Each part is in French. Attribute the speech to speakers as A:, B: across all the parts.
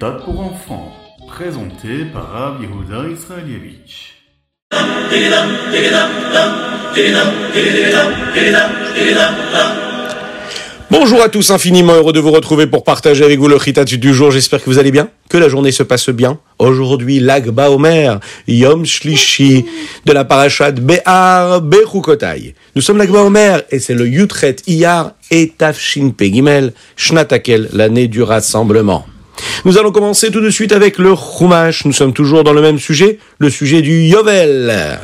A: Pour enfants, présenté par Rav Israelievich.
B: Bonjour à tous, infiniment heureux de vous retrouver pour partager avec vous le Ritat du jour. J'espère que vous allez bien, que la journée se passe bien. Aujourd'hui, l'Agba Omer, Yom Shlishi, de la parashat Be'ar Bechukotai. Nous sommes l'Agba Omer et c'est le Yutret Iyar et Tafshin Pegimel, Shnatakel, l'année du rassemblement. Nous allons commencer tout de suite avec le Chumash. Nous sommes toujours dans le même sujet, le sujet du Yovel.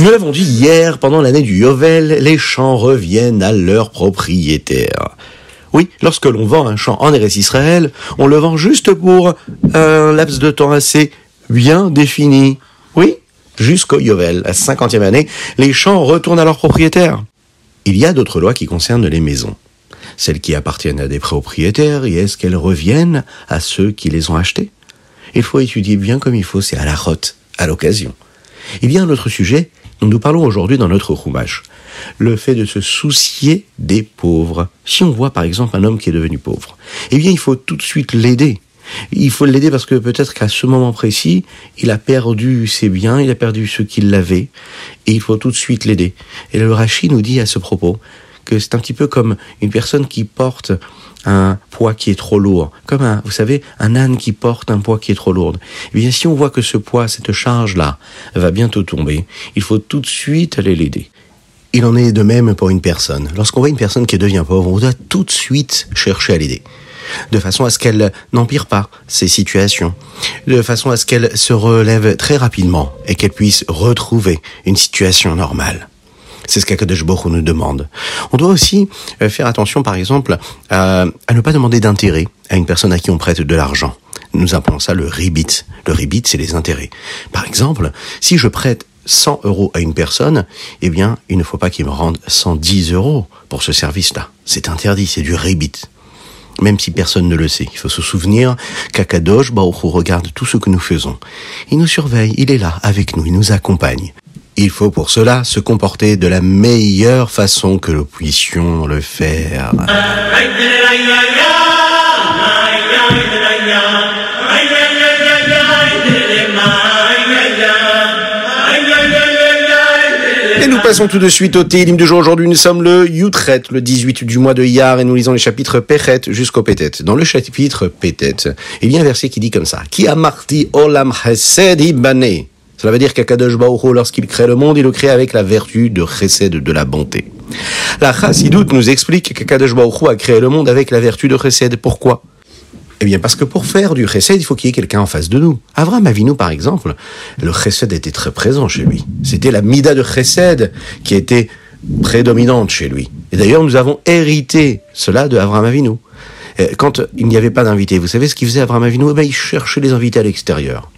B: Nous l'avons dit hier, pendant l'année du Yovel, les champs reviennent à leur propriétaire. Oui, lorsque l'on vend un champ en Eretz Israël, on le vend juste pour un laps de temps assez bien défini. Oui, jusqu'au Yovel, la cinquantième année, les champs retournent à leur propriétaire. Il y a d'autres lois qui concernent les maisons. Celles qui appartiennent à des propriétaires, et est-ce qu'elles reviennent à ceux qui les ont achetées? Il faut étudier bien comme il faut, c'est à la rote, à l'occasion. Il y a un autre sujet dont nous parlons aujourd'hui dans notre roumage. Le fait de se soucier des pauvres. Si on voit par exemple un homme qui est devenu pauvre, eh bien il faut tout de suite l'aider. Il faut l'aider parce que peut-être qu'à ce moment précis, il a perdu ses biens, il a perdu ce qu'il avait, et il faut tout de suite l'aider. Et le Rashi nous dit à ce propos que c'est un petit peu comme une personne qui porte un poids qui est trop lourd, comme un, vous savez, un âne qui porte un poids qui est trop lourd. Eh bien, si on voit que ce poids, cette charge-là, va bientôt tomber, il faut tout de suite aller l'aider. Il en est de même pour une personne. Lorsqu'on voit une personne qui devient pauvre, on doit tout de suite chercher à l'aider de façon à ce qu'elle n'empire pas ces situations, de façon à ce qu'elle se relève très rapidement et qu'elle puisse retrouver une situation normale. C'est ce qu'Akadosh Baruch nous demande. On doit aussi euh, faire attention, par exemple, à, à ne pas demander d'intérêt à une personne à qui on prête de l'argent. Nous appelons ça le ribit. Le ribit, c'est les intérêts. Par exemple, si je prête 100 euros à une personne, eh bien, il ne faut pas qu'il me rende 110 euros pour ce service-là. C'est interdit, c'est du ribit même si personne ne le sait. Il faut se souvenir qu'Akadosh Baruch regarde tout ce que nous faisons. Il nous surveille, il est là avec nous, il nous accompagne. Il faut pour cela se comporter de la meilleure façon que nous puissions le faire. Et nous passons tout de suite au Télim du jour. Aujourd'hui, nous sommes le Yutret, le 18 du mois de Yar, et nous lisons les chapitres Péchet jusqu'au Pétet. Dans le chapitre Pétet, il y a un verset qui dit comme ça. Qui a marti olam chesed ibane. Cela veut dire qu'Akadosh Baruch lorsqu'il crée le monde, il le crée avec la vertu de chesed, de la bonté. La Chassidoute nous explique qu'Akadosh Baruch a créé le monde avec la vertu de chesed. Pourquoi? Eh bien, parce que pour faire du chesed, il faut qu'il y ait quelqu'un en face de nous. Avram Avinu, par exemple, le chesed était très présent chez lui. C'était la mida de chesed qui était prédominante chez lui. Et d'ailleurs, nous avons hérité cela de Avram Avinu. Quand il n'y avait pas d'invités, vous savez ce qu'il faisait Avram Avinu? Eh bien, Il cherchait les invités à l'extérieur.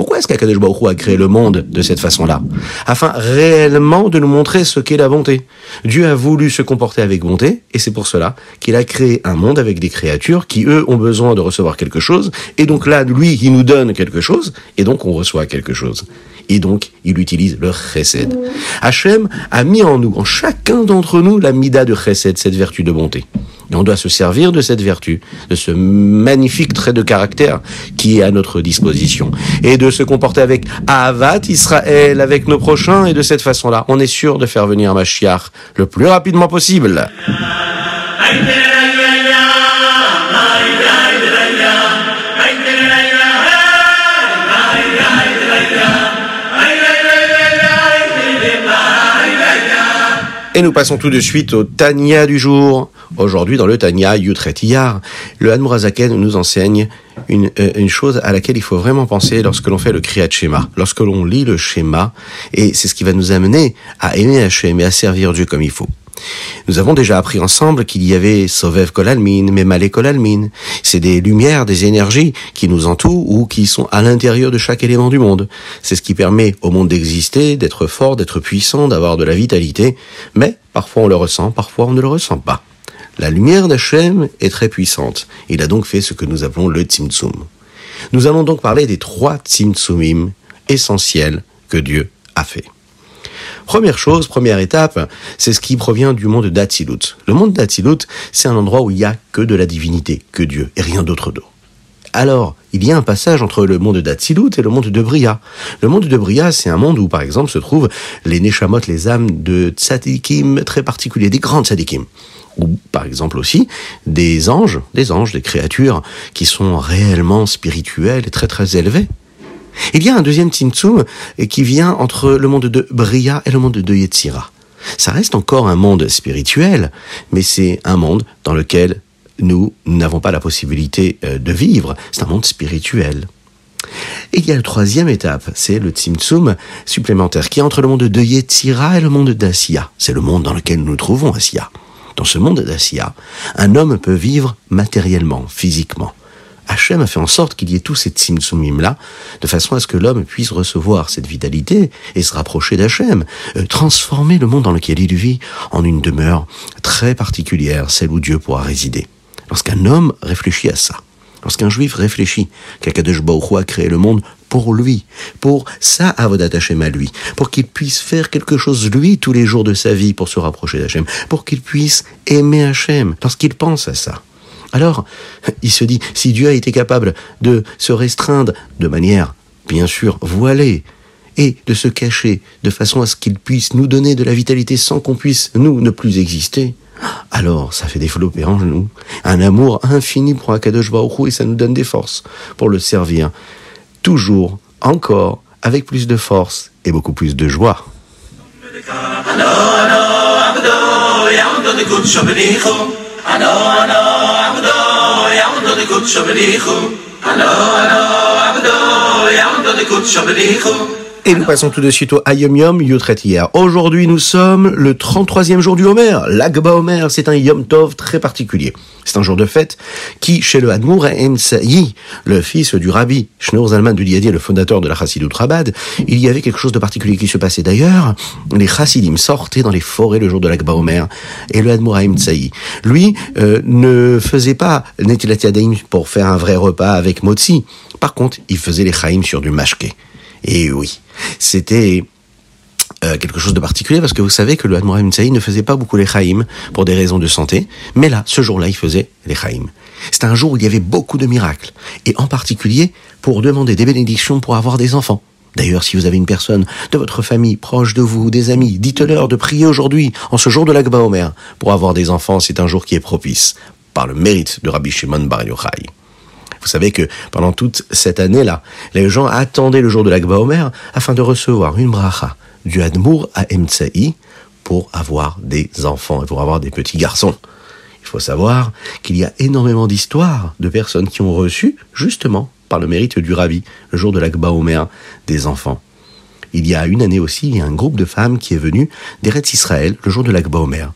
B: Pourquoi est-ce qu'Akadosh Baruch a créé le monde de cette façon-là Afin réellement de nous montrer ce qu'est la bonté. Dieu a voulu se comporter avec bonté, et c'est pour cela qu'il a créé un monde avec des créatures qui, eux, ont besoin de recevoir quelque chose, et donc là, lui, il nous donne quelque chose, et donc on reçoit quelque chose. Et donc, il utilise le chesed. Hachem a mis en nous, en chacun d'entre nous, la mida de chesed, cette vertu de bonté. Et on doit se servir de cette vertu, de ce magnifique trait de caractère qui est à notre disposition. Et de se comporter avec Avat Israël, avec nos prochains, et de cette façon-là, on est sûr de faire venir Mashiach le plus rapidement possible. Et nous passons tout de suite au Tania du jour. Aujourd'hui, dans le Tania Yutret Iyar, le Hanmurazaken nous enseigne une, euh, une, chose à laquelle il faut vraiment penser lorsque l'on fait le Kriyat Shema, lorsque l'on lit le schéma, et c'est ce qui va nous amener à aimer Hachem et à servir Dieu comme il faut. Nous avons déjà appris ensemble qu'il y avait Sovev Kolalmin, Memale Kolalmin. C'est des lumières, des énergies qui nous entourent ou qui sont à l'intérieur de chaque élément du monde. C'est ce qui permet au monde d'exister, d'être fort, d'être puissant, d'avoir de la vitalité. Mais parfois on le ressent, parfois on ne le ressent pas. La lumière d'Hachem est très puissante. Il a donc fait ce que nous appelons le Tzimtzum. Nous allons donc parler des trois Tzimtzumim essentiels que Dieu a fait. Première chose, première étape, c'est ce qui provient du monde d'Atsilut. Le monde d'Atsilut, c'est un endroit où il n'y a que de la divinité, que Dieu, et rien d'autre d'eau. Alors, il y a un passage entre le monde d'Atsilut et le monde de Bria. Le monde de Bria, c'est un monde où, par exemple, se trouvent les Neshamot, les âmes de tzadikim très particuliers, des grands tzadikim. Ou, par exemple, aussi, des anges, des anges, des créatures qui sont réellement spirituelles et très très élevées. Il y a un deuxième Tzimtzum qui vient entre le monde de Bria et le monde de Yetzira. Ça reste encore un monde spirituel, mais c'est un monde dans lequel nous n'avons pas la possibilité euh, de vivre. C'est un monde spirituel. Et il y a la troisième étape, c'est le Tzimtzum supplémentaire, qui est entre le monde de Yetzira et le monde d'Asiya. C'est le monde dans lequel nous nous trouvons, Asiya. Dans ce monde d'Asiya, un homme peut vivre matériellement, physiquement. Hachem a fait en sorte qu'il y ait tous ces tzimtzumim-là, de façon à ce que l'homme puisse recevoir cette vitalité et se rapprocher d'Hachem, euh, transformer le monde dans lequel il vit en une demeure très particulière, celle où Dieu pourra résider. Lorsqu'un homme réfléchit à ça, lorsqu'un juif réfléchit qu'Akadosh Baruch a créé le monde pour lui, pour sa avodat Hashem à lui, pour qu'il puisse faire quelque chose lui tous les jours de sa vie pour se rapprocher d'Hachem, pour qu'il puisse aimer Hachem, lorsqu'il pense à ça. Alors, il se dit, si Dieu a été capable de se restreindre de manière, bien sûr, voilée, et de se cacher de façon à ce qu'il puisse nous donner de la vitalité sans qu'on puisse, nous, ne plus exister, alors ça fait développer en nous un amour infini pour Akadosh Baruch et ça nous donne des forces pour le servir. Toujours, encore, avec plus de force et beaucoup plus de joie. קודשו בריחו, הלא הלא עבדו, יעמדו לקודשו בריחו. Et nous passons tout de suite au Ayom Yom Yotret hier. Aujourd'hui, nous sommes le 33e jour du Homer. L'Agba Homer, c'est un Yom Tov très particulier. C'est un jour de fête qui, chez le Hadmour Emsaï, le fils du rabbi Shneur Zalman de Liadi, le fondateur de la Chassidut Rabad, il y avait quelque chose de particulier qui se passait d'ailleurs. Les Chassidim sortaient dans les forêts le jour de l'Agba Omer et le Hadmour Emsaï, lui, euh, ne faisait pas Netilat Yadayim pour faire un vrai repas avec Motzi. Par contre, il faisait les Chaim sur du mashke. Et oui, c'était euh, quelque chose de particulier parce que vous savez que le Hadmorim Tsaï ne faisait pas beaucoup les Chaim pour des raisons de santé, mais là, ce jour-là, il faisait les Chaim. C'était un jour où il y avait beaucoup de miracles, et en particulier pour demander des bénédictions pour avoir des enfants. D'ailleurs, si vous avez une personne de votre famille proche de vous, des amis, dites-leur de prier aujourd'hui, en ce jour de l'Akba Omer, pour avoir des enfants. C'est un jour qui est propice, par le mérite de Rabbi Shimon Bar Yochai. Vous savez que pendant toute cette année-là, les gens attendaient le jour de l'Akba Omer afin de recevoir une bracha du Hadmour à Emtsaï pour avoir des enfants et pour avoir des petits garçons. Il faut savoir qu'il y a énormément d'histoires de personnes qui ont reçu, justement, par le mérite du Rabbi, le jour de l'Akba Omer, des enfants. Il y a une année aussi, il y a un groupe de femmes qui est venu d'Eretz Israël le jour de l'Akba Omer.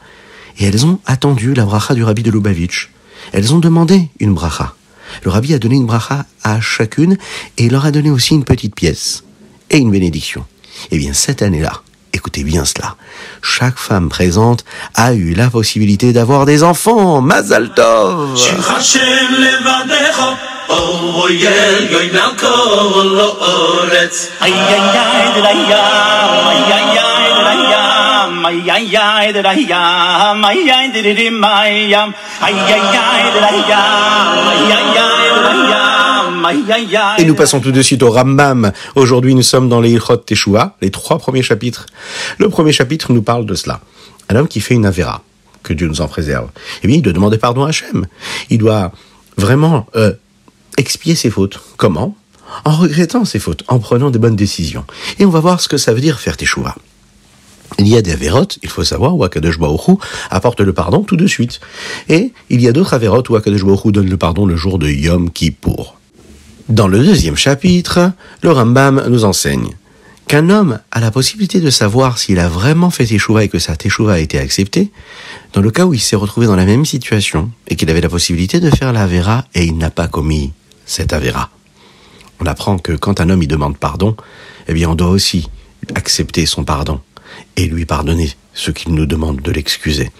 B: Et elles ont attendu la bracha du Rabbi de Lubavitch. Elles ont demandé une bracha. Le rabbi a donné une bracha à chacune et il leur a donné aussi une petite pièce et une bénédiction. Eh bien, cette année-là, écoutez bien cela, chaque femme présente a eu la possibilité d'avoir des enfants. Mazal Tov et nous passons tout de suite au Rambam. Aujourd'hui, nous sommes dans les Ilchot Teshua, les trois premiers chapitres. Le premier chapitre nous parle de cela. Un homme qui fait une avéra, que Dieu nous en préserve. Eh bien, il doit demander pardon à Hachem. Il doit vraiment expier ses fautes. Comment En regrettant ses fautes, en prenant des bonnes décisions. Et on va voir ce que ça veut dire faire Teshua. Il y a des avérotes, il faut savoir, où Akadosh apporte le pardon tout de suite. Et il y a d'autres avérotes où Akadosh donne le pardon le jour de Yom Kippour. Dans le deuxième chapitre, le Rambam nous enseigne qu'un homme a la possibilité de savoir s'il a vraiment fait teshuva et que sa teshuva a été acceptée, dans le cas où il s'est retrouvé dans la même situation et qu'il avait la possibilité de faire la et il n'a pas commis cette avéra. On apprend que quand un homme y demande pardon, eh bien on doit aussi accepter son pardon et lui pardonner ce qu'il nous demande de l'excuser.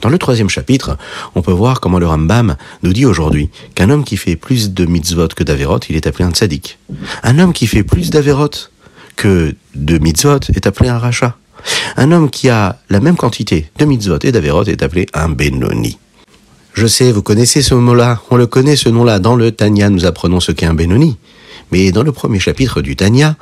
B: Dans le troisième chapitre, on peut voir comment le Rambam nous dit aujourd'hui qu'un homme qui fait plus de mitzvot que d'averot, il est appelé un tzaddik. Un homme qui fait plus d'averot que de mitzvot est appelé un rachat. Un homme qui a la même quantité de mitzvot et d'averot est appelé un Benoni. Je sais, vous connaissez ce mot-là, on le connaît ce nom-là. Dans le Tanya, nous apprenons ce qu'est un Benoni. Mais dans le premier chapitre du Tanya,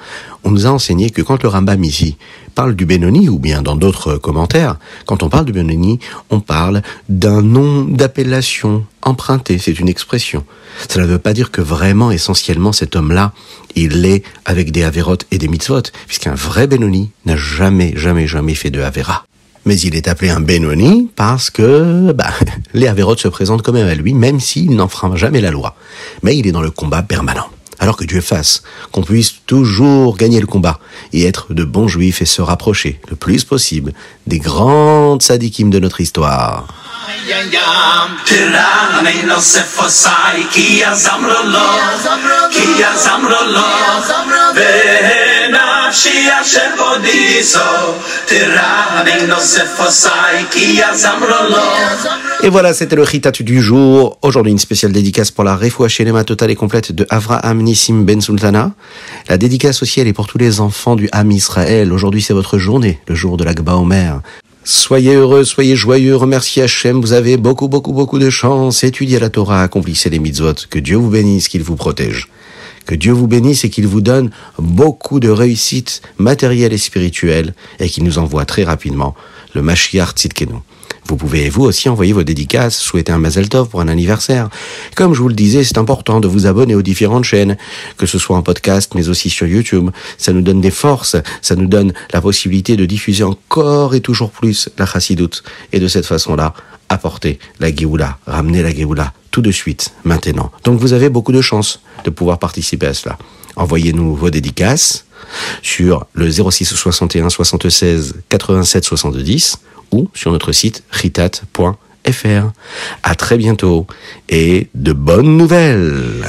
B: on nous a enseigné que quand le Rambam ici parle du Benoni, ou bien dans d'autres commentaires, quand on parle du Benoni, on parle d'un nom d'appellation emprunté, c'est une expression. Cela ne veut pas dire que vraiment, essentiellement, cet homme-là, il est avec des Averot et des Mitzvot, puisqu'un vrai Benoni n'a jamais, jamais, jamais fait de Avera. Mais il est appelé un Benoni parce que bah, les Averot se présentent quand même à lui, même s'il n'enfreint jamais la loi. Mais il est dans le combat permanent. Alors que Dieu fasse qu'on puisse toujours gagner le combat et être de bons juifs et se rapprocher le plus possible des grandes sadikim de notre histoire. Et voilà, c'était le Ritat du jour. Aujourd'hui, une spéciale dédicace pour la Refoua Shelema totale et complète de Avraham Nissim Ben Sultana. La dédicace aussi, elle est pour tous les enfants du Ham Israël. Aujourd'hui, c'est votre journée, le jour de l'Agba Omer. Soyez heureux, soyez joyeux, remerciez Hachem, vous avez beaucoup, beaucoup, beaucoup de chance. Étudiez la Torah, accomplissez les mitzvot. Que Dieu vous bénisse, qu'il vous protège. Que Dieu vous bénisse et qu'il vous donne beaucoup de réussite matérielle et spirituelle et qu'il nous envoie très rapidement le Mashiach Tzidkenu. Vous pouvez vous aussi envoyer vos dédicaces, souhaiter un Mazel Tov pour un anniversaire. Comme je vous le disais, c'est important de vous abonner aux différentes chaînes, que ce soit en podcast mais aussi sur YouTube. Ça nous donne des forces, ça nous donne la possibilité de diffuser encore et toujours plus la chassidoute. Et de cette façon-là, apporter la Géoula, ramener la Géoula tout de suite, maintenant. Donc vous avez beaucoup de chance de pouvoir participer à cela. Envoyez-nous vos dédicaces sur le 06 61 76 87 70 ou sur notre site ritat.fr. À très bientôt et de bonnes nouvelles.